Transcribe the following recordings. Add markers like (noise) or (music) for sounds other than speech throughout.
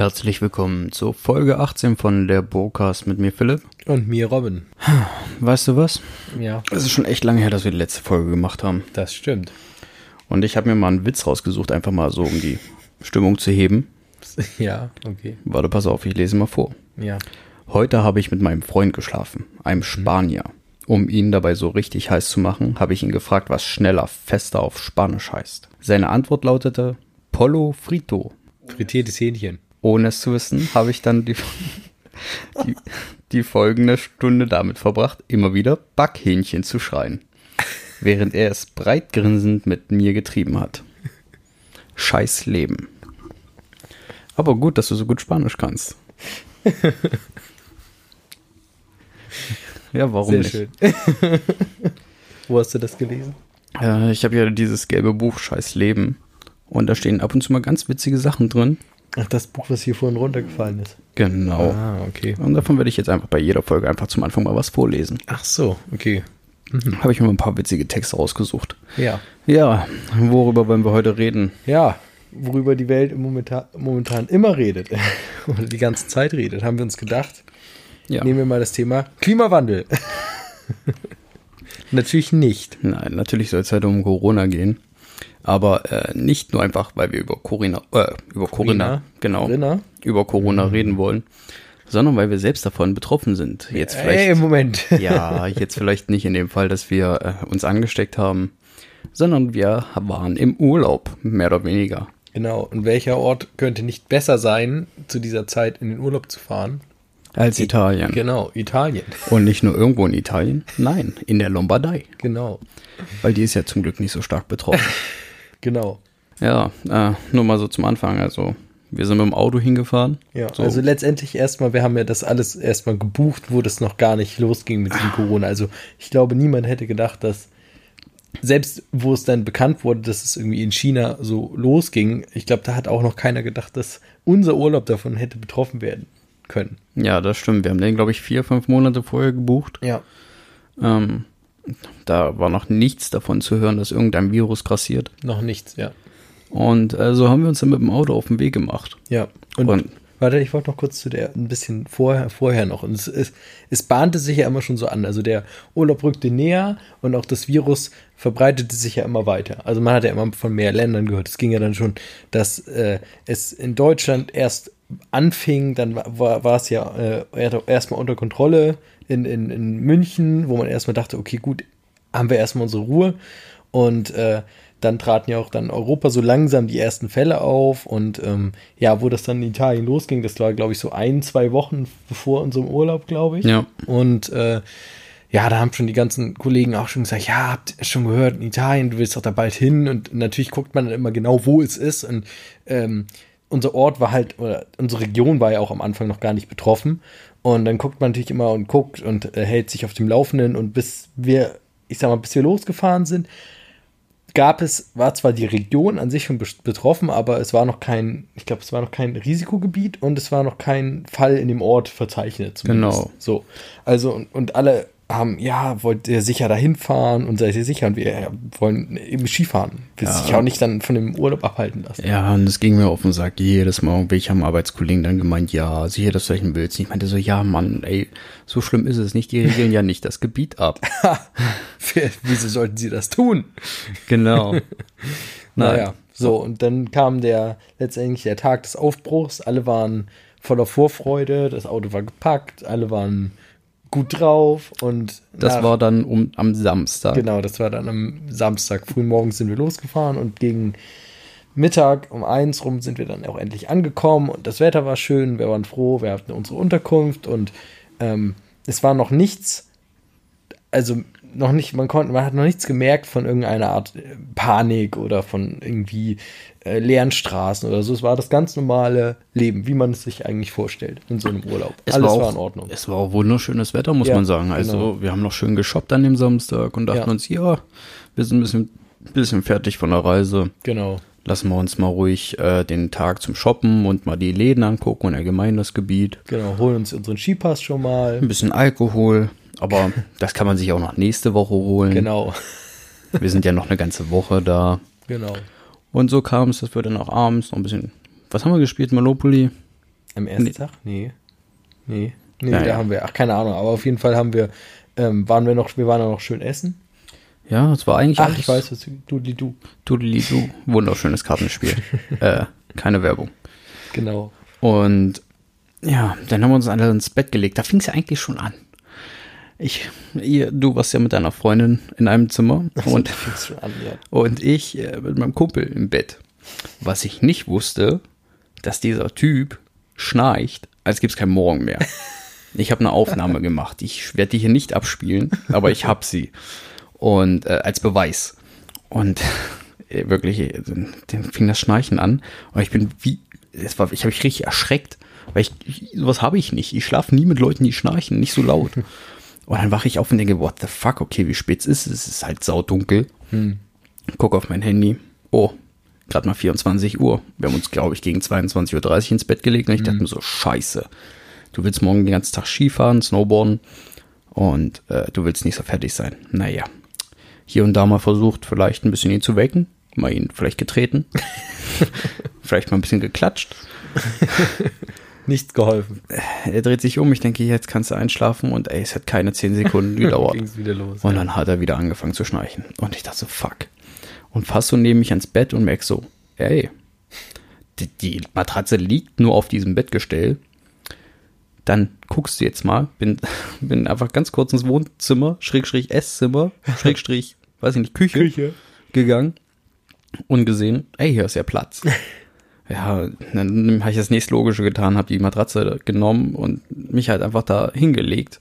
Herzlich willkommen zur Folge 18 von der Burcast mit mir Philipp. Und mir Robin. Weißt du was? Ja, Es ist schon echt lange her, dass wir die letzte Folge gemacht haben. das stimmt. Und ich habe mir mal einen Witz rausgesucht, einfach mal so, um die Stimmung zu heben. (laughs) Ja, okay. Warte, pass auf, ich lese mal vor. Ja. Heute habe ich mit meinem Freund geschlafen, einem Spanier. Um ihn dabei so richtig heiß zu machen, habe ich ihn gefragt, was schneller, fester auf Spanisch heißt. Seine Antwort lautete Polo frito. Frittiertes Hähnchen. Ohne es zu wissen, habe ich dann die, (laughs) die, die folgende Stunde damit verbracht, immer wieder Backhähnchen zu schreien, während er es breit grinsend mit mir getrieben hat. Scheiß Leben. Aber gut, dass du so gut Spanisch kannst. (laughs) ja, warum Sehr nicht? schön. (laughs) Wo hast du das gelesen? Äh, ich habe ja dieses gelbe Buch Scheiß Leben und da stehen ab und zu mal ganz witzige Sachen drin. Ach, das Buch, was hier vorhin runtergefallen ist. Genau. Ah, okay. Und davon werde ich jetzt einfach bei jeder Folge einfach zum Anfang mal was vorlesen. Ach so, okay. Habe ich mir mal ein paar witzige Texte rausgesucht. Ja. Ja, worüber wollen wir heute reden? Ja, worüber die Welt momentan, momentan immer redet (laughs) oder die ganze Zeit redet, haben wir uns gedacht, Ja. nehmen wir mal das Thema Klimawandel. (laughs) Natürlich nicht. Nein, natürlich soll es heute um Corona gehen. Aber äh, nicht nur einfach, weil wir über Corona, äh, über Corona, Corona? genau, Corona? über Corona reden wollen, sondern weil wir selbst davon betroffen sind. Jetzt vielleicht, Ey, Moment. (laughs) ja, jetzt vielleicht nicht in dem Fall, dass wir äh, uns angesteckt haben, sondern wir waren im Urlaub, mehr oder weniger. Genau. Und welcher Ort könnte nicht besser sein, zu dieser Zeit in den Urlaub zu fahren? Als Italien. Genau, Italien. Und nicht nur irgendwo in Italien, nein, in der Lombardei. Genau. Weil die ist ja zum Glück nicht so stark betroffen. (laughs) Genau. ja, äh, nur mal so zum Anfang. Also, wir sind mit dem Auto hingefahren. Ja, so. also letztendlich erstmal, wir haben ja das alles erstmal gebucht, wo das noch gar nicht losging mit diesem Corona. Also ich glaube, niemand hätte gedacht, dass selbst wo es dann bekannt wurde, dass es irgendwie in China so losging, ich glaube, da hat auch noch keiner gedacht, dass unser Urlaub davon hätte betroffen werden können. Ja, das stimmt. Wir haben den, glaube ich, vier, fünf Monate vorher gebucht. Ja. Ähm, da war noch nichts davon zu hören, dass irgendein Virus grassiert. Noch nichts, ja. Und äh, so haben wir uns dann mit dem Auto auf den Weg gemacht. Ja. Und, Und- warte, ich wollte noch kurz zu der ein bisschen vorher, vorher noch. Und es, es, es bahnte sich ja immer schon so an. Also der Urlaub rückte näher und auch das Virus verbreitete sich ja immer weiter. Also man hat ja immer von mehr Ländern gehört. Es ging ja dann schon, dass äh, es in Deutschland erst anfing, dann war, war, es ja äh, erstmal unter Kontrolle in, in, in München, wo man erstmal dachte, okay, gut, haben wir erstmal unsere Ruhe. Und äh, dann traten ja auch dann Europa so langsam die ersten Fälle auf. Und ähm, ja, wo das dann in Italien losging, das war, glaube ich, so ein, zwei Wochen bevor unserem Urlaub, glaube ich. Ja. Und äh, ja, da haben schon die ganzen Kollegen auch schon gesagt, ja, habt ihr schon gehört, in Italien, du willst doch da bald hin. Und natürlich guckt man dann immer genau, wo es ist. Und ähm, unser Ort war halt, oder unsere Region war ja auch am Anfang noch gar nicht betroffen. Und dann guckt man natürlich immer und guckt und äh, hält sich auf dem Laufenden. Und bis wir, ich sag mal, bis wir losgefahren sind, gab es, war zwar die Region an sich schon betroffen, aber es war noch kein, ich glaube, es war noch kein Risikogebiet und es war noch kein Fall in dem Ort verzeichnet. zumindest. Genau. So. Also, und, und alle haben, ja, wollt ihr sicher dahin fahren und seid ihr sicher? Und wir wollen eben Skifahren. Wir Ja. sich auch nicht dann von dem Urlaub abhalten lassen. Ja, und es ging mir auf den Sack jedes Mal. Und ich haben Arbeitskollegen dann gemeint, ja, sicher, dass du dahin willst. Und ich meinte so, ja, Mann, ey, so schlimm ist es nicht. Die regeln ja nicht das Gebiet ab. (laughs) Wieso sollten sie das tun? Genau. (laughs) Naja, so, und dann kam der letztendlich der Tag des Aufbruchs. Alle waren voller Vorfreude, das Auto war gepackt, alle waren gut drauf und Das nach- war dann um, am Samstag. genau, das war dann am Samstag. Frühmorgens sind wir losgefahren und gegen Mittag um eins rum sind wir dann auch endlich angekommen und das Wetter war schön, wir waren froh, wir hatten unsere Unterkunft und ähm, es war noch nichts, also noch nicht, man konnte, man hat noch nichts gemerkt von irgendeiner Art äh, Panik oder von irgendwie äh, leeren Straßen oder so. Es war das ganz normale Leben, wie man es sich eigentlich vorstellt in so einem Urlaub. Es Alles war, auch, war in Ordnung. Es war auch wunderschönes Wetter, muss Ja, man sagen. Also genau. wir haben noch schön geshoppt an dem Samstag und dachten Ja. uns, ja, wir sind ein bisschen, bisschen fertig von der Reise. Genau. Lassen wir uns mal ruhig äh, den Tag zum Shoppen und mal die Läden angucken und allgemein das Gebiet. Genau, holen uns unseren Skipass schon mal. Ein bisschen Alkohol, aber das kann man sich auch noch nächste Woche holen. Genau, Wir sind ja noch eine ganze Woche da. genau. Und so kam es, dass wir dann auch abends noch ein bisschen. Was haben wir gespielt? Monopoly? Am ersten Nee. Tag? Nee. Nee. Nee, Ja, da ja. haben wir, ach, keine Ahnung, aber auf jeden Fall haben wir, ähm, waren wir noch, wir waren noch schön essen. Ja, das war eigentlich Ach, ich weiß, was du. Dudelidu. Wunderschönes Kartenspiel. (laughs) äh, keine Werbung. Genau. Und ja, dann haben wir uns alle ins Bett gelegt. Da fing es ja eigentlich schon an. Ich, ihr, du warst ja mit deiner Freundin in einem Zimmer (laughs) und, an, ja. und ich äh, mit meinem Kumpel im Bett. Was ich nicht wusste, dass dieser Typ schnarcht, als gibt's kein Morgen mehr. Ich habe eine Aufnahme (laughs) gemacht. Ich werde die hier nicht abspielen, aber ich habe sie. Und äh, als Beweis. Und äh, wirklich, äh, dann fing das Schnarchen an. Und ich bin wie, es war, ich habe mich richtig erschreckt, weil ich, ich sowas habe ich nicht. Ich schlafe nie mit Leuten, die schnarchen, nicht so laut. Und dann wache ich auf und denke, what the fuck, okay, wie spät ist es? Es ist halt saudunkel. Guck auf mein Handy. Oh, gerade mal 24 Uhr. Wir haben uns, glaube ich, gegen 22.30 Uhr ins Bett gelegt und ich dachte mir so, scheiße. Du willst morgen den ganzen Tag Skifahren, Snowboarden und äh, du willst nicht so fertig sein. Naja, hier und da mal versucht, vielleicht ein bisschen ihn zu wecken, mal ihn vielleicht getreten, (laughs) vielleicht mal ein bisschen geklatscht. (laughs) Nichts geholfen. Er dreht sich um, ich denke, jetzt kannst du einschlafen und ey, es hat keine 10 Sekunden (laughs) gedauert. Ging's wieder los. Und dann hat er wieder angefangen zu schnarchen. Und ich dachte so, fuck. Und fast so neben mich ans Bett und merk so, ey, die, die Matratze liegt nur auf diesem Bettgestell. Dann guckst du jetzt mal, bin, (laughs) bin einfach ganz kurz ins Wohnzimmer, Schrägstrich Esszimmer, (laughs) Schrägstrich, weiß ich nicht, Küche, Küche. gegangen und gesehen, ey, hier ist ja Platz. Ja, dann habe ich das nächstlogische getan, habe die Matratze genommen und mich halt einfach da hingelegt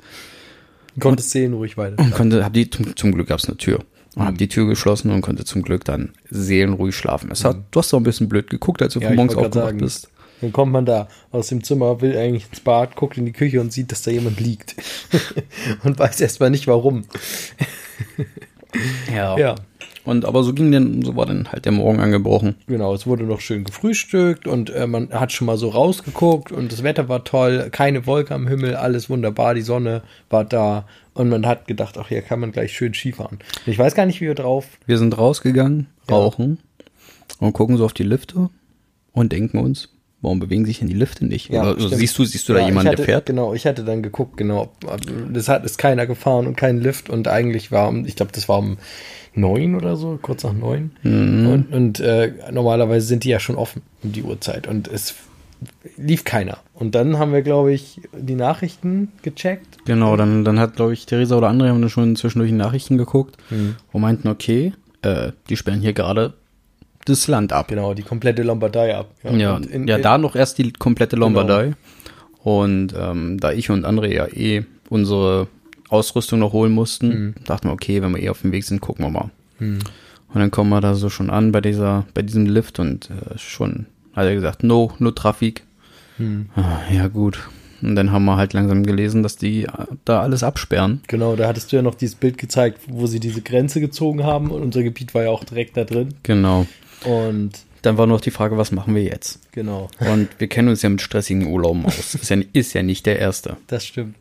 Konntest sehen ruhig weiter. und konnte, hab die zum, zum Glück gab's eine Tür und habe die Tür geschlossen und konnte zum Glück dann seelenruhig schlafen. Es hat, du hast doch ein bisschen blöd geguckt, als du Ja, von morgens aufgewacht sagen, bist. Dann kommt man da aus dem Zimmer, will eigentlich ins Bad, guckt in die Küche und sieht, dass da jemand liegt. (laughs) und weiß erstmal nicht warum. Ja. Ja, Und aber so ging denn, so war dann halt der Morgen angebrochen. genau. Es wurde noch schön gefrühstückt und äh, man hat schon mal so rausgeguckt und das Wetter war toll, keine Wolke am Himmel, alles wunderbar, die Sonne war da und man hat gedacht, ach, hier kann man gleich schön Skifahren. Ich weiß gar nicht, wie wir drauf. Wir sind rausgegangen, Ja. rauchen und gucken so auf die Lifte und denken uns, warum bewegen sich denn die Lifte nicht? Oder, also stimmt. siehst du, siehst du da Ja, ich jemanden, hatte, der fährt? Genau, ich hatte dann geguckt, genau. Das hat ist keiner gefahren und kein Lift und eigentlich war, um- ich glaube, das war um neun oder so, kurz nach neun. Mhm. Und, und äh, normalerweise sind die ja schon offen um die Uhrzeit und es lief keiner. Und dann haben wir, glaube ich, die Nachrichten gecheckt. Genau, dann, dann hat, glaube ich, Theresa oder andere haben dann schon zwischendurch die Nachrichten geguckt Mhm. und meinten, okay, äh, die sperren hier gerade das Land ab. Genau, die komplette Lombardei ab. Ja, und in- ja in- da noch erst die komplette Lombardei. Und ähm, da ich und andere ja eh unsere Ausrüstung noch holen mussten, Mhm. dachten wir, okay, wenn wir eh auf dem Weg sind, gucken wir mal. Und dann kommen wir da so schon an bei dieser, bei diesem Lift und äh, schon hat er gesagt, no, no Traffic. Mhm. Ah, ja, gut. Und dann haben wir halt langsam gelesen, dass die äh, da alles absperren. Genau, da hattest du ja noch dieses Bild gezeigt, wo sie diese Grenze gezogen haben und unser Gebiet war ja auch direkt da drin. Genau. Und Dann war nur noch die Frage, was machen wir jetzt? genau, Und wir kennen uns ja mit stressigen Urlauben aus. Ist ja, ist ja nicht der erste. das stimmt.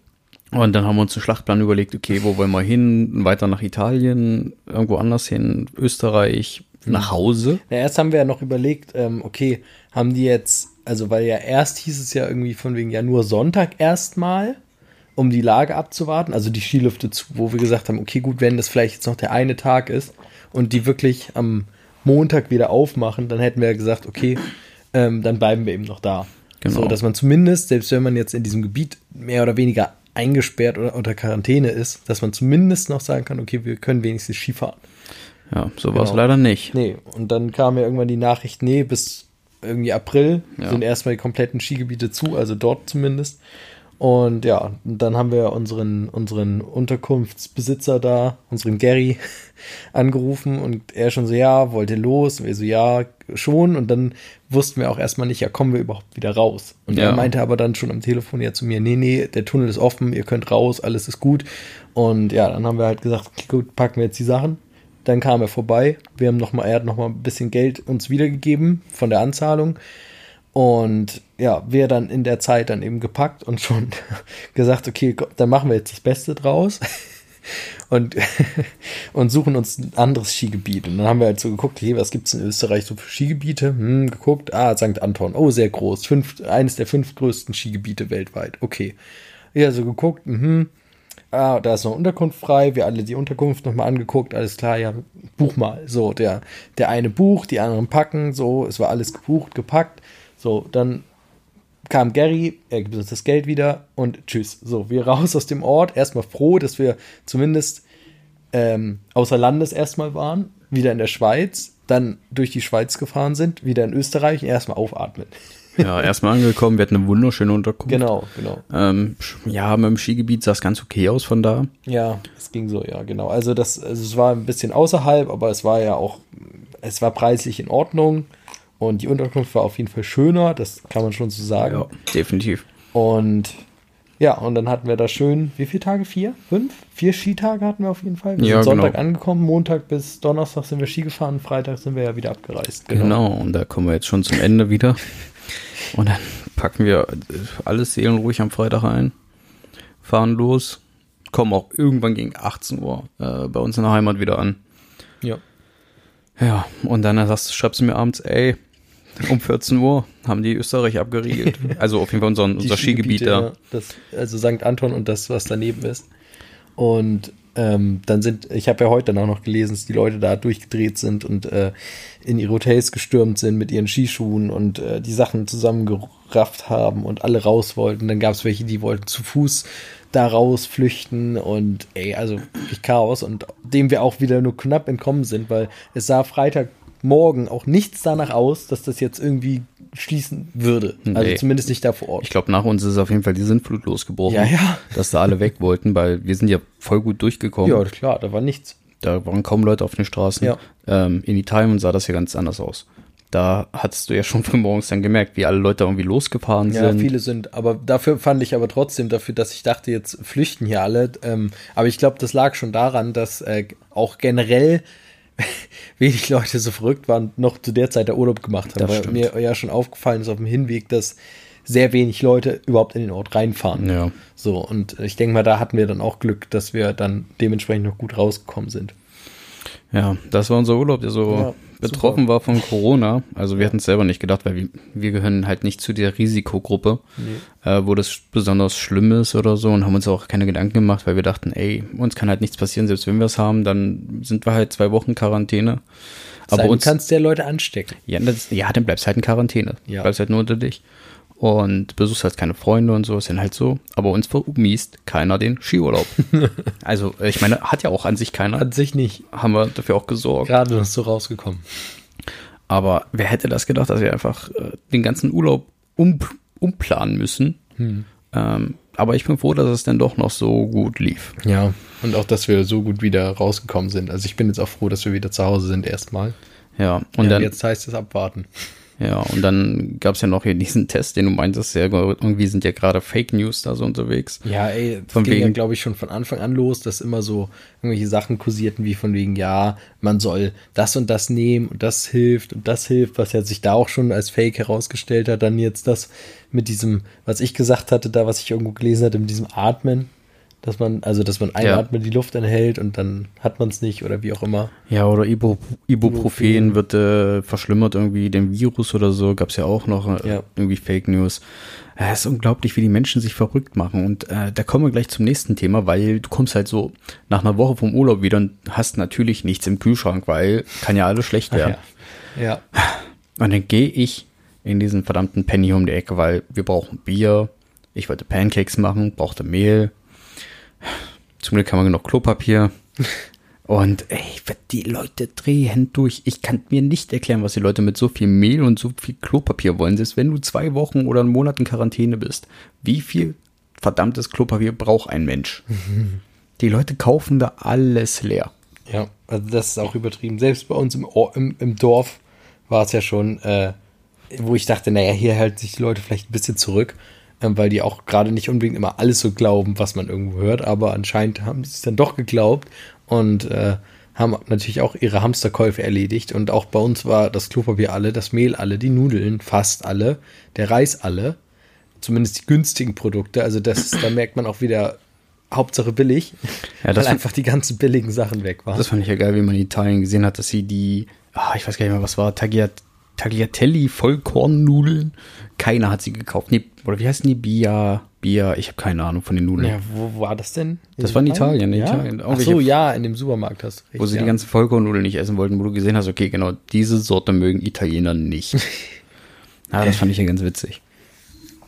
Und dann haben wir uns einen Schlachtplan überlegt, okay, wo wollen wir hin? Weiter nach Italien, irgendwo anders hin, Österreich, nach Hause. Na, erst haben wir ja noch überlegt, ähm, okay, haben die jetzt, also weil ja erst hieß es ja irgendwie von wegen ja nur Sonntag erstmal, um die Lage abzuwarten, also die Skilüfte zu, wo wir gesagt haben, okay, gut, wenn das vielleicht jetzt noch der eine Tag ist und die wirklich am Montag wieder aufmachen, dann hätten wir ja gesagt, okay, ähm, dann bleiben wir eben noch da. Genau. So, dass man zumindest, selbst wenn man jetzt in diesem Gebiet mehr oder weniger eingesperrt oder unter Quarantäne ist, dass man zumindest noch sagen kann, okay, wir können wenigstens Skifahren. Ja, so war es Genau. leider nicht. Nee, und dann kam ja irgendwann die Nachricht, nee, bis irgendwie April Ja. sind erstmal die kompletten Skigebiete zu, also dort zumindest. Und ja, dann haben wir unseren, unseren Unterkunftsbesitzer da, unseren Gary, (laughs) angerufen und er schon so, ja, wollte los. Und wir so, ja, schon. Und dann wussten wir auch erstmal nicht, ja, kommen wir überhaupt wieder raus. Und Ja. er meinte aber dann schon am Telefon ja zu mir, nee, nee, der Tunnel ist offen, ihr könnt raus, alles ist gut. Und ja, dann haben wir halt gesagt, gut, packen wir jetzt die Sachen. Dann kam er vorbei. Wir haben noch mal, er hat noch mal ein bisschen Geld uns wiedergegeben von der Anzahlung. Und ja, wir dann in der Zeit dann eben gepackt und schon (laughs) gesagt, okay, dann machen wir jetzt das Beste draus. (laughs) und, (laughs) und suchen uns ein anderes Skigebiet. Und dann haben wir halt so geguckt, hey, was gibt es in Österreich so für Skigebiete? Hm, geguckt, ah, St. Anton, oh, sehr groß, fünf, eines der fünf größten Skigebiete weltweit, okay. Ja, so geguckt, mhm. Ah, da ist noch Unterkunft frei. Wir alle die Unterkunft nochmal angeguckt. Alles klar, ja, buch mal. So, der, der eine bucht, die anderen packen. So, es war alles gebucht, gepackt. So, dann kam Gary, er gibt uns das Geld wieder und tschüss. So, wir raus aus dem Ort. Erstmal froh, dass wir zumindest ähm, außer Landes erstmal waren. Wieder in der Schweiz. Dann durch die Schweiz gefahren sind. Wieder in Österreich. Erstmal aufatmen. Ja, erstmal angekommen, wir hatten eine wunderschöne Unterkunft. Genau, genau. Ähm, ja, mit dem Skigebiet sah es ganz okay aus von da. Ja, es ging so, ja, genau. Also das, also es war ein bisschen außerhalb, aber es war ja auch, es war preislich in Ordnung und die Unterkunft war auf jeden Fall schöner, das kann man schon so sagen. Ja, definitiv. Und ja, und dann hatten wir da schön, wie viele Tage? Vier? Fünf? Vier Skitage hatten wir auf jeden Fall. Wir Ja, sind Sonntag genau. angekommen, Montag bis Donnerstag sind wir Ski gefahren, Freitag sind wir ja wieder abgereist. Genau. und da kommen wir jetzt schon zum Ende wieder. Und dann packen wir alles seelenruhig am Freitag ein, fahren los, kommen auch irgendwann gegen 18 Uhr äh, bei uns in der Heimat wieder an. Ja. Ja, und dann sagst, schreibst du mir abends, ey, um 14 Uhr haben die Österreich abgeriegelt. (laughs) Also auf jeden Fall unser, Die unser Skigebiet da. ja, das, also St. Anton und das, was daneben ist. Und ähm, dann sind, ich habe ja heute dann auch noch gelesen, dass die Leute da durchgedreht sind und äh, in ihre Hotels gestürmt sind mit ihren Skischuhen und äh, die Sachen zusammengerafft haben und alle raus wollten. Dann gab es welche, die wollten zu Fuß da raus flüchten und ey, also wirklich Chaos und dem wir auch wieder nur knapp entkommen sind, weil es sah Freitagmorgen auch nichts danach aus, dass das jetzt irgendwie schließen würde. Also Nee. zumindest nicht da vor Ort. Ich glaube, nach uns ist auf jeden Fall die Sintflut losgebrochen. Ja, ja. Dass da alle weg wollten, weil wir sind ja voll gut durchgekommen. Ja, klar, da war nichts. Da waren kaum Leute auf den Straßen. Ja. Ähm, in Italien sah das ja ganz anders aus. Da hattest du ja schon (laughs) früh morgens dann gemerkt, wie alle Leute irgendwie losgefahren Ja, sind. viele sind, aber dafür fand ich aber trotzdem, dafür, dass ich dachte, jetzt flüchten hier alle. Ähm, aber ich glaube, das lag schon daran, dass äh, auch generell (laughs) wenig Leute so verrückt waren, noch zu der Zeit der Urlaub gemacht haben. Das weil stimmt. mir ja schon aufgefallen ist auf dem Hinweg, dass sehr wenig Leute überhaupt in den Ort reinfahren. Ja. So, und ich denke mal, da hatten wir dann auch Glück, dass wir dann dementsprechend noch gut rausgekommen sind. Ja, das war unser Urlaub, der so Ja, betroffen super. war von Corona. Also wir hatten es selber nicht gedacht, weil wir, wir gehören halt nicht zu der Risikogruppe, äh, wo das besonders schlimm ist oder so und haben uns auch keine Gedanken gemacht, weil wir dachten, ey, uns kann halt nichts passieren, selbst wenn wir es haben, dann sind wir halt zwei Wochen Quarantäne. Aber Sein, uns, kannst der Leute anstecken. ja, das, ja, dann bleibst halt in Quarantäne. Ja. Bleibst halt nur unter dich. Und besuchst halt keine Freunde und so, ist dann halt so. Aber uns vermiest keiner den Skiurlaub. (laughs) also, ich meine, hat ja auch an sich keiner. An sich nicht. Haben wir dafür auch gesorgt. Gerade noch so rausgekommen. Aber wer hätte das gedacht, dass wir einfach äh, den ganzen Urlaub um, umplanen müssen? Ähm, aber ich bin froh, dass es dann doch noch so gut lief. Ja, und auch, dass wir so gut wieder rausgekommen sind. Also ich bin jetzt auch froh, dass wir wieder zu Hause sind erstmal. Ja, und ja, dann, jetzt heißt es abwarten. Ja, und dann gab's ja noch hier diesen Test, den du meintest, ja, irgendwie sind ja gerade Fake News da so unterwegs. Ja, ey, das Von ging ja, wegen- glaube ich, schon von Anfang an los, dass immer so irgendwelche Sachen kursierten, wie von wegen, ja, man soll das und das nehmen und das hilft und das hilft, was ja sich da auch schon als Fake herausgestellt hat. Dann jetzt das mit diesem, was ich gesagt hatte, da, was ich irgendwo gelesen hatte, mit diesem Atmen. Dass man, also dass man einatmet, die Luft enthält und dann hat man es nicht oder wie auch immer. Ja, oder Ibu, Ibuprofen wird äh, verschlimmert irgendwie den Virus oder so, gab's ja auch noch äh, Ja. irgendwie Fake News. Ja, es ist unglaublich, wie die Menschen sich verrückt machen. Und äh, da kommen wir gleich zum nächsten Thema, weil du kommst halt so nach einer Woche vom Urlaub wieder und hast natürlich nichts im Kühlschrank, weil kann ja alles schlecht werden. Ja. ja. Und dann gehe ich in diesen verdammten Penny um die Ecke, weil wir brauchen Bier. Ich wollte Pancakes machen, brauchte Mehl. Zum Glück haben wir genug Klopapier. Und ey, die Leute drehen durch. Ich kann mir nicht erklären, was die Leute mit so viel Mehl und so viel Klopapier wollen. Selbst wenn du zwei Wochen oder einen Monat in Quarantäne bist. Wie viel verdammtes Klopapier braucht ein Mensch? (laughs) Die Leute kaufen da alles leer. Ja, also das ist auch übertrieben. Selbst bei uns im, Or im, im Dorf war es ja schon, äh, wo ich dachte, naja, hier halten sich die Leute vielleicht ein bisschen zurück, weil die auch gerade nicht unbedingt immer alles so glauben, was man irgendwo hört, aber anscheinend haben sie es dann doch geglaubt und äh, haben natürlich auch ihre Hamsterkäufe erledigt. Und auch bei uns war das Klopapier alle, das Mehl alle, die Nudeln fast alle, der Reis alle, zumindest die günstigen Produkte. Also das, da merkt man auch wieder, Hauptsache billig, Ja, das weil einfach die ganzen billigen Sachen weg waren. Das fand ich ja geil, wie man in Italien gesehen hat, dass sie die, ah, ich weiß gar nicht mehr, was war, Tagliat Tagliatelli, Vollkornnudeln. Keiner hat sie gekauft. Nee, oder wie heißen die? Bia, Bia, ich habe keine Ahnung von den Nudeln. ja, wo, war das denn? Das war in Italien, in ja? Italien. Ach so, ja, in dem Supermarkt hast du recht. wo sie ja. die ganzen Vollkornnudeln nicht essen wollten, wo du gesehen hast, okay, genau, diese Sorte mögen Italiener nicht. ja, (laughs) das fand ich ja ganz witzig.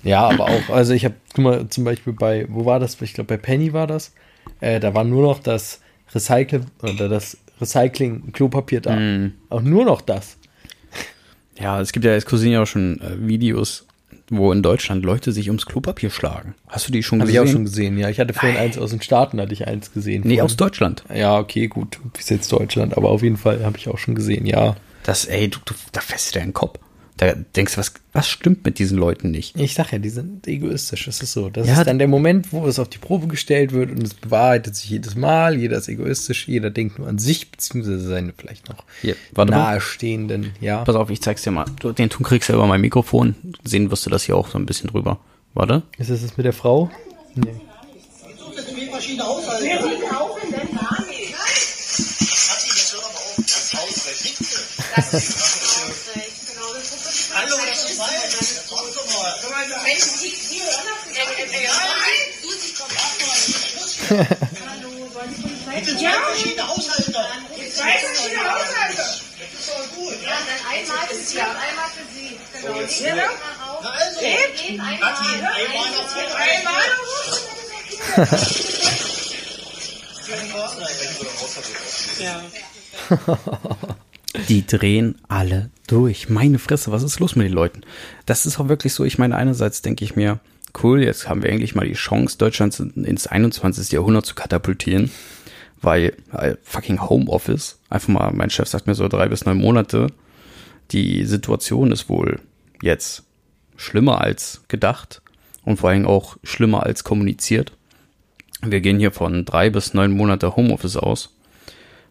Ja, aber auch, also ich habe, guck mal, zum Beispiel bei, wo war das? Ich glaube, bei Penny war das. Äh, da war nur noch das Recycle oder das Recycling-Klopapier da. Mhm. Auch nur noch das. Ja, es gibt ja, es kursieren ja auch schon äh, Videos, wo in Deutschland Leute sich ums Klopapier schlagen. Hast du die schon Habe ich gesehen? auch schon gesehen, ja. Ich hatte vorhin eins aus den Staaten, hatte ich eins gesehen. Nee, vorhin. aus Deutschland. Ja, okay, gut. Bis jetzt Deutschland, aber auf jeden Fall habe ich auch schon gesehen, ja. Das, ey, du, du da fässt du deinen Kopf. Da denkst du, was, was stimmt mit diesen Leuten nicht? Ich sag ja, die sind egoistisch. Das ist so. Das Ja, ist dann der Moment, wo es auf die Probe gestellt wird und es bewahrheitet sich jedes Mal. Jeder ist egoistisch, jeder denkt nur an sich, beziehungsweise seine vielleicht noch Hier, warte mal. nahestehenden, ja. Pass auf, ich zeig's dir mal. Du, den Ton kriegst du ja über mein Mikrofon. Sehen wirst du das hier auch so ein bisschen drüber. Warte. Ist das das mit der Frau? Nee. eine Mähmaschine aushalten. Wir liegen auch in der Lage. Kathi, jetzt hör doch mal auf. Das Hausrecht. Das ist Ausrecht. Hallo, das ist mein. Jetzt komm doch mal. Menschen, die, die hören auf die Nein, du, sie kommt auch mal. (laughs) Hallo, wollen Sie Polizei? Bitte zwei verschiedene Haushalte. Zwei verschiedene Haushalte. Das ist doch gut. Ja, dann einmal für Sie und einmal für Sie. Genau. Nehmen wir mal raus. Na also. Wir gehen einmal. Kathi, einmal noch Einmal noch. (laughs) (laughs) Die drehen alle durch. Meine Fresse, was ist los mit den Leuten? Das ist auch wirklich so. Ich meine, einerseits denke ich mir, cool, jetzt haben wir eigentlich mal die Chance, Deutschland ins 21. Jahrhundert zu katapultieren. Weil äh, fucking Homeoffice, einfach mal, mein Chef sagt mir so drei bis neun Monate, die Situation ist wohl jetzt schlimmer als gedacht und vor allem auch schlimmer als kommuniziert. Wir gehen hier von drei bis neun Monate Homeoffice aus,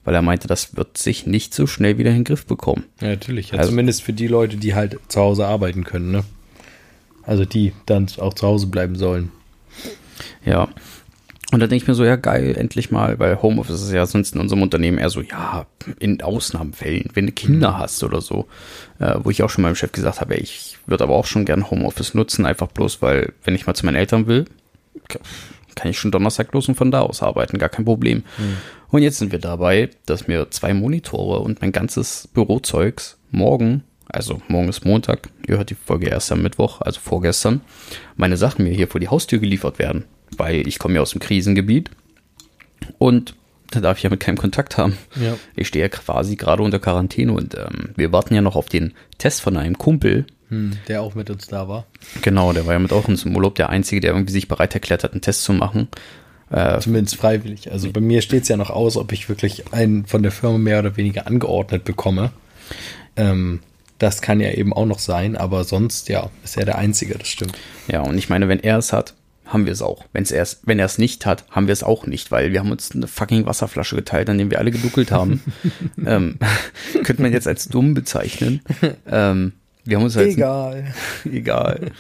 weil er meinte, das wird sich nicht so schnell wieder in den Griff bekommen. Ja, natürlich. Ja, Also- zumindest für die Leute, die halt zu Hause arbeiten können, ne? Also die dann auch zu Hause bleiben sollen. Ja. Und da denke ich mir so, ja geil, endlich mal, weil Homeoffice ist ja sonst in unserem Unternehmen eher so, ja, in Ausnahmefällen, wenn du Kinder hast oder so, äh, wo ich auch schon meinem Chef gesagt habe, ich würde aber auch schon gern Homeoffice nutzen, einfach bloß, weil wenn ich mal zu meinen Eltern will, ka- kann ich schon Donnerstag los und von da aus arbeiten, gar kein Problem. Und jetzt sind wir dabei, dass mir zwei Monitore und mein ganzes Bürozeugs morgen, also morgen ist Montag, ihr hört die Folge erst am Mittwoch, also vorgestern, meine Sachen mir hier vor die Haustür geliefert werden. Weil ich komme ja aus dem Krisengebiet und da darf ich ja mit keinem Kontakt haben. Ja. Ich stehe ja quasi gerade unter Quarantäne und ähm, wir warten ja noch auf den Test von einem Kumpel. Hm, der auch mit uns da war. Genau, der war ja mit auch uns im Urlaub der Einzige, der irgendwie sich bereit erklärt hat, einen Test zu machen. Äh, Zumindest freiwillig. Also bei mir steht es ja noch aus, ob ich wirklich einen von der Firma mehr oder weniger angeordnet bekomme. Ähm, das kann ja eben auch noch sein, aber sonst, ja, ist er der Einzige, das stimmt. Ja, und ich meine, wenn er es hat, haben wir es auch. Wenn's er's, wenn er es nicht hat, haben wir es auch nicht, weil wir haben uns eine fucking Wasserflasche geteilt, an dem wir alle geduckelt haben. (laughs) ähm, (laughs) könnte man jetzt als dumm bezeichnen. Ähm, wir haben uns halt Egal. (laughs) egal.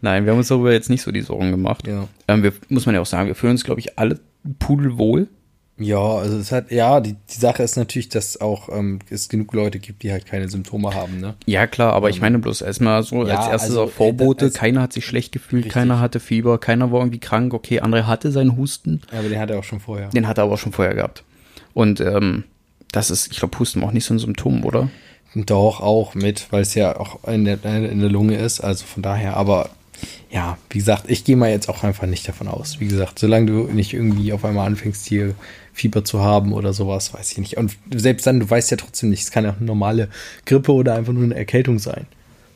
Nein, wir haben uns darüber jetzt nicht so die Sorgen gemacht. Ja. Ähm, wir, muss man ja auch sagen, wir fühlen uns, glaube ich, alle pudelwohl. Ja, also es hat, ja, die, die Sache ist natürlich, dass auch ähm, es genug Leute gibt, die halt keine Symptome haben, ne? Ja, klar, aber ich meine bloß erstmal so Ja, als erstes also, auch Vorbote. äh, als- keiner hat sich schlecht gefühlt, Richtig. keiner hatte Fieber, keiner war irgendwie krank. Okay, André hatte seinen Husten. Aber den hat er auch schon vorher. Den hat er aber schon vorher gehabt. Und ähm, das ist, ich glaube, Husten war auch nicht so ein Symptom, oder? Doch, auch mit, weil es ja auch in der, in der Lunge ist, also von daher, aber ja, wie gesagt, ich gehe mal jetzt auch einfach nicht davon aus. Wie gesagt, solange du nicht irgendwie auf einmal anfängst, hier Fieber zu haben oder sowas, weiß ich nicht. Und selbst dann, du weißt ja trotzdem nicht, es kann ja auch eine normale Grippe oder einfach nur eine Erkältung sein.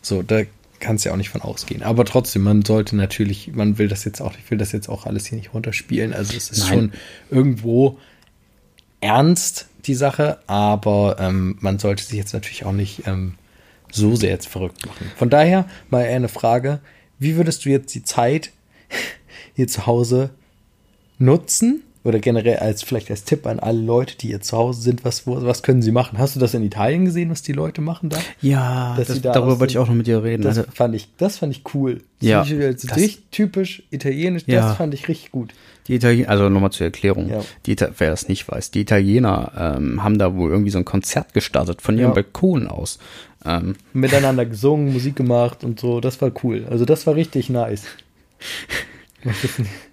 So, da kannst du ja auch nicht von ausgehen. Aber trotzdem, man sollte natürlich, man will das jetzt auch, ich will das jetzt auch alles hier nicht runterspielen. Also es ist Nein. schon irgendwo ernst, die Sache, aber ähm, man sollte sich jetzt natürlich auch nicht ähm, so sehr jetzt verrückt machen. Von daher mal eine Frage, wie würdest du jetzt die Zeit (laughs) hier zu Hause nutzen oder generell als vielleicht als Tipp an alle Leute, die jetzt zu Hause sind, was, was können sie machen? Hast du das in Italien gesehen, was die Leute machen da? Ja, das, da darüber wollte ich auch noch mit dir reden. Das Also, fand ich, das fand ich cool. Ja, Das, das, das- typisch italienisch, Ja. das fand ich richtig gut. Die Italiener, also nochmal zur Erklärung, Ja. die, wer das nicht weiß, die Italiener ähm, haben da wohl irgendwie so ein Konzert gestartet von ihrem Ja. Balkon aus. Ähm, Miteinander gesungen, Musik gemacht und so, das war cool. Also das war richtig nice.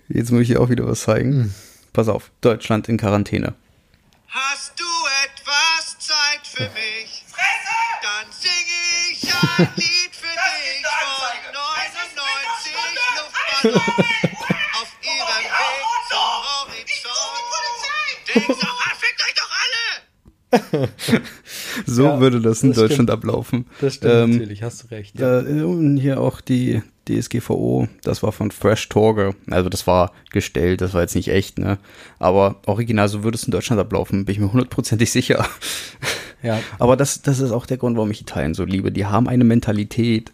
jetzt muss ich dir auch wieder was zeigen. Hm. Pass auf, Deutschland in Quarantäne. Hast du etwas Zeit für mich? Dann singe ich ein Lied für dich von 99 Luftballons fickt euch doch alle! (laughs) So Ja, würde das in das Deutschland stimmt. ablaufen. Das stimmt Ähm, natürlich, hast du recht. Ja. Äh, und hier auch die DSGVO, das war von Fresh Torge. Also das war gestellt, das war jetzt nicht echt, ne? Aber original, so würde es in Deutschland ablaufen, bin ich mir hundertprozentig sicher. Ja. (laughs) Aber das, das ist auch der Grund, warum ich Italien so liebe. Die haben eine Mentalität,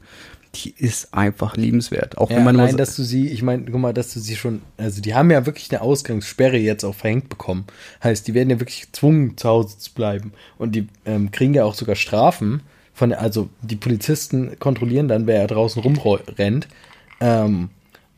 die ist einfach liebenswert. Auch Ja, wenn man allein, immer, dass du sie, ich meine, guck mal, dass du sie schon, also die haben ja wirklich eine Ausgangssperre jetzt auch verhängt bekommen. Heißt, die werden ja wirklich gezwungen, zu Hause zu bleiben. Und die ähm, kriegen ja auch sogar Strafen von, also die Polizisten kontrollieren dann, wer ja draußen rumrennt. Ähm,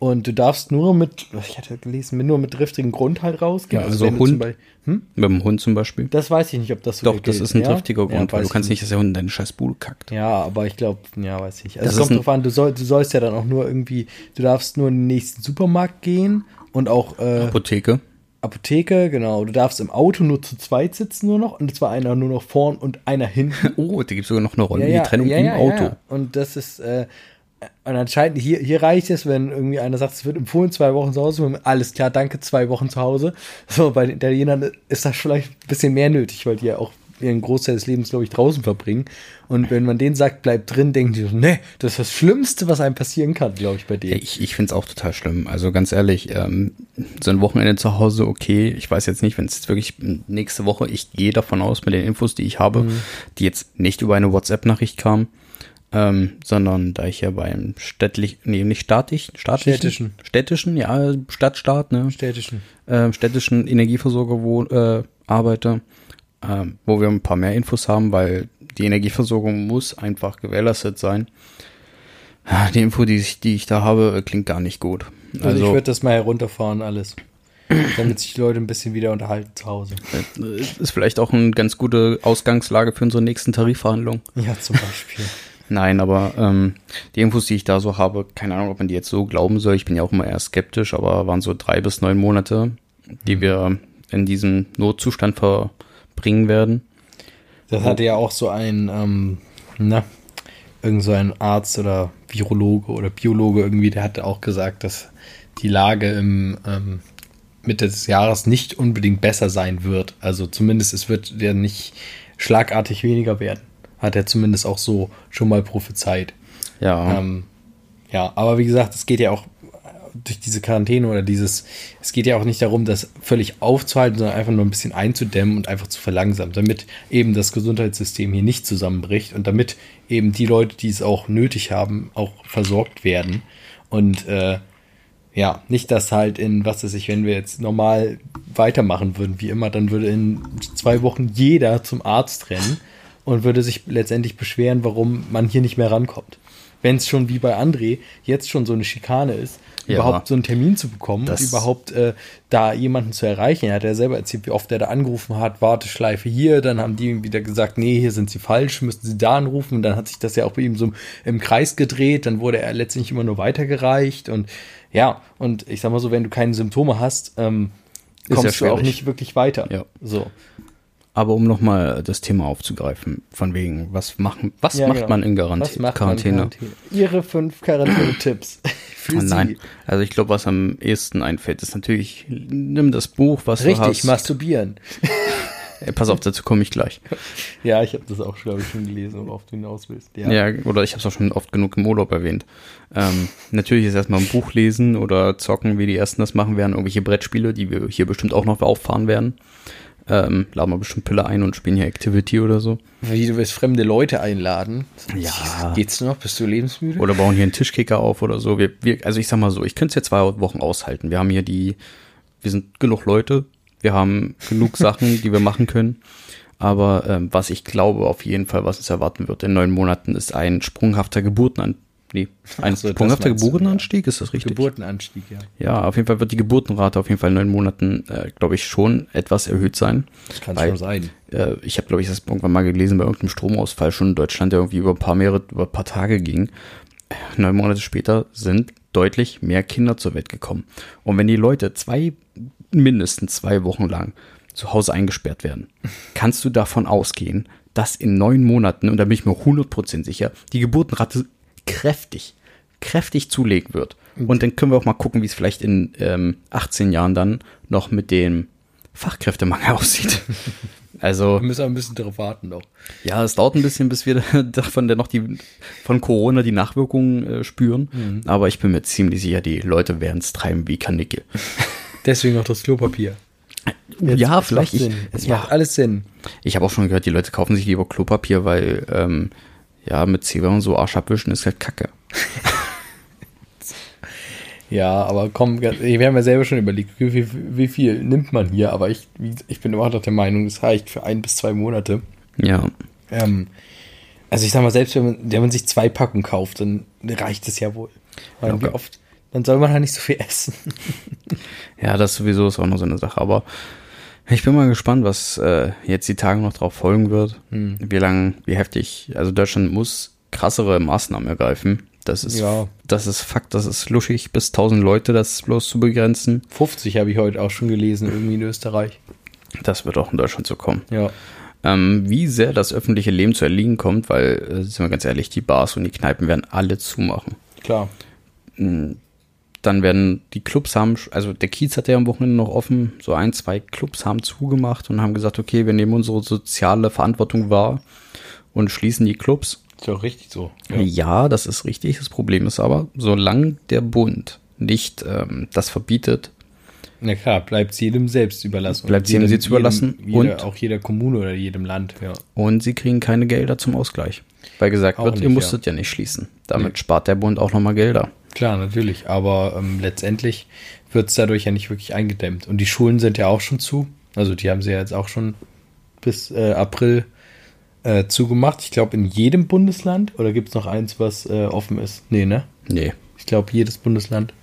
und du darfst nur mit, ich hatte gelesen, nur mit driftigem Grund halt rausgehen. Ja, also du Hund. Beispiel- hm? mit dem Hund zum Beispiel. Das weiß ich nicht, ob das so Doch, das gilt. ist ein ja? triftiger Ja, Grund, weil du kannst ich nicht, dass der Hund in deine scheiß Bude kackt. ja, aber ich glaube, ja, weiß ich nicht. Also Das es kommt drauf an, du, soll, du sollst ja dann auch nur irgendwie, du darfst nur in den nächsten Supermarkt gehen und auch äh, Apotheke. Apotheke, genau. Du darfst im Auto nur zu zweit sitzen nur noch und zwar einer nur noch vorn und einer hinten. (laughs) Oh, da gibt es sogar noch eine Rolle, die Trennung im Auto. Ja. Und das ist, äh, und anscheinend, hier, hier reicht es, wenn irgendwie einer sagt, es wird empfohlen, zwei Wochen zu Hause, alles klar, danke, zwei Wochen zu Hause. So, bei den Italienern ist das vielleicht ein bisschen mehr nötig, weil die ja auch ihren Großteil des Lebens, glaube ich, draußen verbringen. Und wenn man denen sagt, bleib drin, denken die so, nee, das ist das Schlimmste, was einem passieren kann, glaube ich, bei denen. ich ich finde es auch total schlimm. Also ganz ehrlich, ähm, so ein Wochenende zu Hause, okay. Ich weiß jetzt nicht, wenn es jetzt wirklich nächste Woche, ich gehe davon aus, mit den Infos, die ich habe, Mhm. die jetzt nicht über eine WhatsApp-Nachricht kamen, ähm, sondern da ich ja beim städtlich, nee, nicht staatlich, staatlichen, Städtischen. städtischen, ja, Stadtstaat, ne, Städtischen. äh, städtischen Energieversorger wo, äh, arbeite, ähm, wo wir ein paar mehr Infos haben, weil die Energieversorgung muss einfach gewährleistet sein. Ja, Die Info, die ich, die ich da habe, klingt gar nicht gut. Also, Also, ich würde das mal herunterfahren, alles. (clears throat) Damit sich die Leute ein bisschen wieder unterhalten zu Hause. äh, ist vielleicht auch eine ganz gute Ausgangslage für unsere nächsten Tarifverhandlungen. Ja, zum Beispiel. Nein, aber ähm, die Infos, die ich da so habe, keine Ahnung, ob man die jetzt so glauben soll. Ich bin ja auch immer eher skeptisch, aber waren so drei bis neun Monate, die wir in diesem Notzustand verbringen werden. Das hatte ja auch so ein, ähm, na, irgend so ein Arzt oder Virologe oder Biologe irgendwie, der hatte auch gesagt, dass die Lage im ähm, Mitte des Jahres nicht unbedingt besser sein wird. Also zumindest es wird ja nicht schlagartig weniger werden. Hat er zumindest auch so schon mal prophezeit. Ja, Ähm, ja, aber wie gesagt, es geht ja auch durch diese Quarantäne oder dieses, es geht ja auch nicht darum, das völlig aufzuhalten, sondern einfach nur ein bisschen einzudämmen und einfach zu verlangsamen, damit eben das Gesundheitssystem hier nicht zusammenbricht und damit eben die Leute, die es auch nötig haben, auch versorgt werden. Und äh, ja, nicht, dass halt in, was weiß ich, wenn wir jetzt normal weitermachen würden, wie immer, dann würde in zwei Wochen jeder zum Arzt rennen und würde sich letztendlich beschweren, warum man hier nicht mehr rankommt. Wenn es schon wie bei André jetzt schon so eine Schikane ist, Ja. überhaupt so einen Termin zu bekommen und überhaupt äh, da jemanden zu erreichen. Er hat ja selber erzählt, wie oft er da angerufen hat, Warteschleife hier, dann haben die ihm wieder gesagt, nee, hier sind sie falsch, müssten sie da anrufen. Und dann hat sich das ja auch bei ihm so im Kreis gedreht, dann wurde er letztendlich immer nur weitergereicht und ja, und ich sag mal so, wenn du keine Symptome hast, ähm, ja kommst du auch nicht wirklich weiter. Ja. So. Aber um nochmal das Thema aufzugreifen, von wegen, was machen, was Ja, macht genau. man in Garant Was macht man Quarantäne? Quarantäne? Ihre fünf Quarantäne-Tipps (coughs) (coughs) für Nein, Sie. also ich glaube, was am ehesten einfällt, ist natürlich, nimm das Buch, was du Richtig, hast. masturbieren. Ey, pass auf, dazu komme ich gleich. (laughs) Ja, ich habe das auch, glaube ich, schon gelesen, worauf du hinaus willst. Ja, oder ich habe es auch schon oft genug im Urlaub erwähnt. Ähm, natürlich ist erstmal ein Buch lesen oder zocken, wie die ersten das machen werden, irgendwelche Brettspiele, die wir hier bestimmt auch noch auffahren werden. Ähm, laden wir bestimmt Pille ein und spielen hier Activity oder so. Wie du willst fremde Leute einladen. Ja. Geht's noch? Bist du lebensmüde? Oder bauen hier einen Tischkicker auf oder so. Wir, wir, also ich sag mal so, ich könnte es ja zwei Wochen aushalten. Wir haben hier die wir sind genug Leute, wir haben genug Sachen, die wir machen können. Aber ähm, was ich glaube auf jeden Fall, was uns erwarten wird in neun Monaten, ist ein sprunghafter Geburtenanstieg. Nee, ein so, sprunghafter Geburtenanstieg, ist das richtig? Geburtenanstieg, ja. Ja, auf jeden Fall wird die Geburtenrate auf jeden Fall in neun Monaten, äh, glaube ich, schon etwas erhöht sein. Das kann schon sein. Äh, ich habe, glaube ich, das irgendwann mal gelesen bei irgendeinem Stromausfall schon in Deutschland, der irgendwie über ein paar mehrere, über ein paar Tage ging. Neun Monate später sind deutlich mehr Kinder zur Welt gekommen. Und wenn die Leute zwei, mindestens zwei Wochen lang zu Hause eingesperrt werden, (laughs) kannst du davon ausgehen, dass in neun Monaten, und da bin ich mir 100% sicher, die Geburtenrate kräftig, kräftig zulegen wird. Und dann können wir auch mal gucken, wie es vielleicht in ähm, 18 Jahren dann noch mit dem Fachkräftemangel (laughs) aussieht. Also, Wir müssen ein bisschen darauf warten noch. ja, es dauert ein bisschen, bis wir (laughs) davon dann noch die, von Corona die Nachwirkungen äh, spüren. Mhm. Aber ich bin mir ziemlich sicher, die Leute werden es treiben wie Kanickel. (laughs) Deswegen auch das Klopapier. ja, es vielleicht. Macht Ich. Es ja, macht alles Sinn. ich habe auch schon gehört, die Leute kaufen sich lieber Klopapier, weil, ähm, ja, mit Zewa und so Arsch abwischen ist halt kacke. (laughs) Ja, aber komm, wir haben ja selber schon überlegt, wie, wie, viel nimmt man hier, aber ich, ich bin immer noch der Meinung, das reicht für ein bis zwei Monate. Ja, Ähm, also ich sag mal, selbst wenn man, wenn man sich zwei Packungen kauft, dann reicht es ja wohl. Weil wie oft, dann soll man halt nicht so viel essen. (laughs) ja, das sowieso ist auch noch so eine Sache. Aber ich bin mal gespannt, was äh, jetzt die Tage noch drauf folgen wird. Hm. Wie lang, wie heftig. Also Deutschland muss krassere Maßnahmen ergreifen. Das ist, Ja. das ist Fakt, das ist luschig, bis 1000 Leute das bloß zu begrenzen. 50 habe ich heute auch schon gelesen, irgendwie in Österreich. Das wird auch in Deutschland so kommen. Ja. Ähm, wie sehr das öffentliche Leben zu erliegen kommt, weil, äh, sind wir ganz ehrlich, die Bars und die Kneipen werden alle zumachen. Klar. Dann werden die Clubs haben, also der Kiez hat ja am Wochenende noch offen, so ein, zwei Clubs haben zugemacht und haben gesagt, okay, wir nehmen unsere soziale Verantwortung wahr und schließen die Clubs. Ist ja auch richtig so. Ja. das ist richtig. Das Problem ist aber, solange der Bund nicht ähm, das verbietet, Na klar, bleibt es jedem selbst überlassen. Bleibt Und jedem selbst überlassen Jedem, jeder, und- auch jeder Kommune oder jedem Land, ja. und sie kriegen keine Gelder zum Ausgleich. Weil gesagt Auch wird, ihr nicht, musstet ja. nicht schließen. Damit spart der Bund auch nochmal Gelder. Klar, natürlich. Aber ähm, letztendlich wird es dadurch ja nicht wirklich eingedämmt. Und die Schulen sind ja auch schon zu. Also die haben sie ja jetzt auch schon bis äh, April äh, zugemacht. Ich glaube, in jedem Bundesland. Oder gibt es noch eins, was äh, offen ist? Nee, ne? Nee, Ich glaube, jedes Bundesland.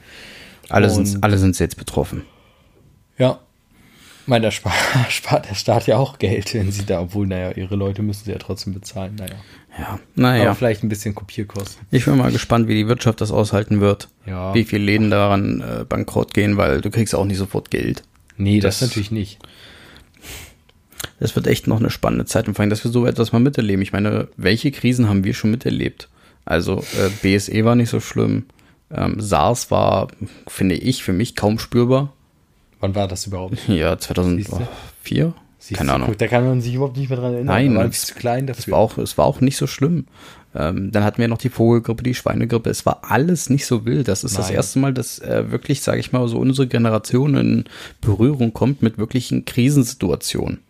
alle sind alle sind jetzt betroffen. Ja. Ich meine, da spart, (laughs) spart der Staat ja auch Geld, wenn sie da, obwohl, naja, ihre Leute müssen sie ja trotzdem bezahlen. Naja. Ja, naja. Aber vielleicht ein bisschen Kopierkosten. Ich bin mal gespannt, wie die Wirtschaft das aushalten wird. Ja. Wie viele Läden daran äh, bankrott gehen, weil du kriegst auch nicht sofort Geld. Nee, das, Das- natürlich nicht. Das wird echt noch eine spannende Zeit allem, dass wir so etwas mal miterleben. Ich meine, welche Krisen haben wir schon miterlebt? Also äh, BSE war nicht so schlimm. Ähm, SARS war, finde ich, für mich kaum spürbar. Wann war das überhaupt? (laughs) Ja, 2004? Siehst Keine du, Ahnung. guck, Da kann man sich überhaupt nicht mehr dran erinnern. Nein, war es- zu klein Es dafür. war auch, es war auch nicht so schlimm. Ähm, dann hatten wir noch die Vogelgrippe, die Schweinegrippe. Es war alles nicht so wild. Das ist das Nein. erste Mal, dass äh, wirklich, sage ich mal, so unsere Generation in Berührung kommt mit wirklichen Krisensituationen.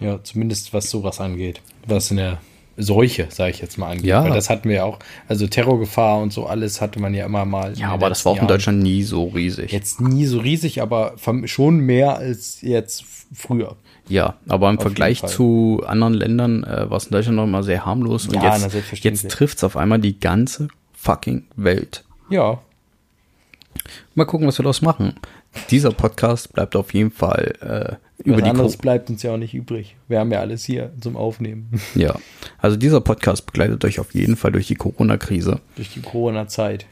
Ja, zumindest was sowas angeht. Was in der Seuche, sage ich jetzt mal, angeht. Ja. Weil das hatten wir ja auch. Also Terrorgefahr und so alles hatte man ja immer mal. Ja, aber das war auch in Jahren. Deutschland nie so riesig. Jetzt nie so riesig, aber schon mehr als jetzt früher. Ja, aber im Auf Vergleich zu anderen Ländern äh, war es in Deutschland noch mal sehr harmlos. Und Ja, jetzt, jetzt trifft es auf einmal die ganze fucking Welt. Ja, Mal gucken, was wir daraus machen. Dieser Podcast bleibt auf jeden Fall äh, über was die anderes Co bleibt uns ja auch nicht übrig. Wir haben ja alles hier zum Aufnehmen. (laughs) Ja, also dieser Podcast begleitet euch auf jeden Fall durch die Corona-Krise. Durch die Corona-Zeit.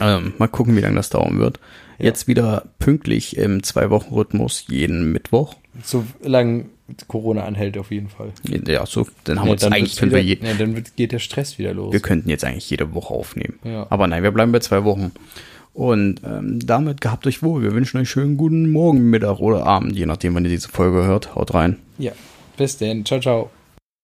Ähm, mal gucken, wie lange das dauern wird. Jetzt wieder pünktlich im Zwei-Wochen-Rhythmus jeden Mittwoch. Solange Corona anhält, auf jeden Fall. Ja, so, dann haben wir Ja, uns dann eigentlich wieder, wir, je, ja, dann wird, geht der Stress wieder los. wir könnten jetzt eigentlich jede Woche aufnehmen. Ja. Aber nein, wir bleiben bei zwei Wochen. Und ähm, damit gehabt euch wohl. Wir wünschen euch schönen guten Morgen, Mittag oder Abend, je nachdem, wann ihr diese Folge hört. Haut rein. ja, bis denn. Ciao, ciao.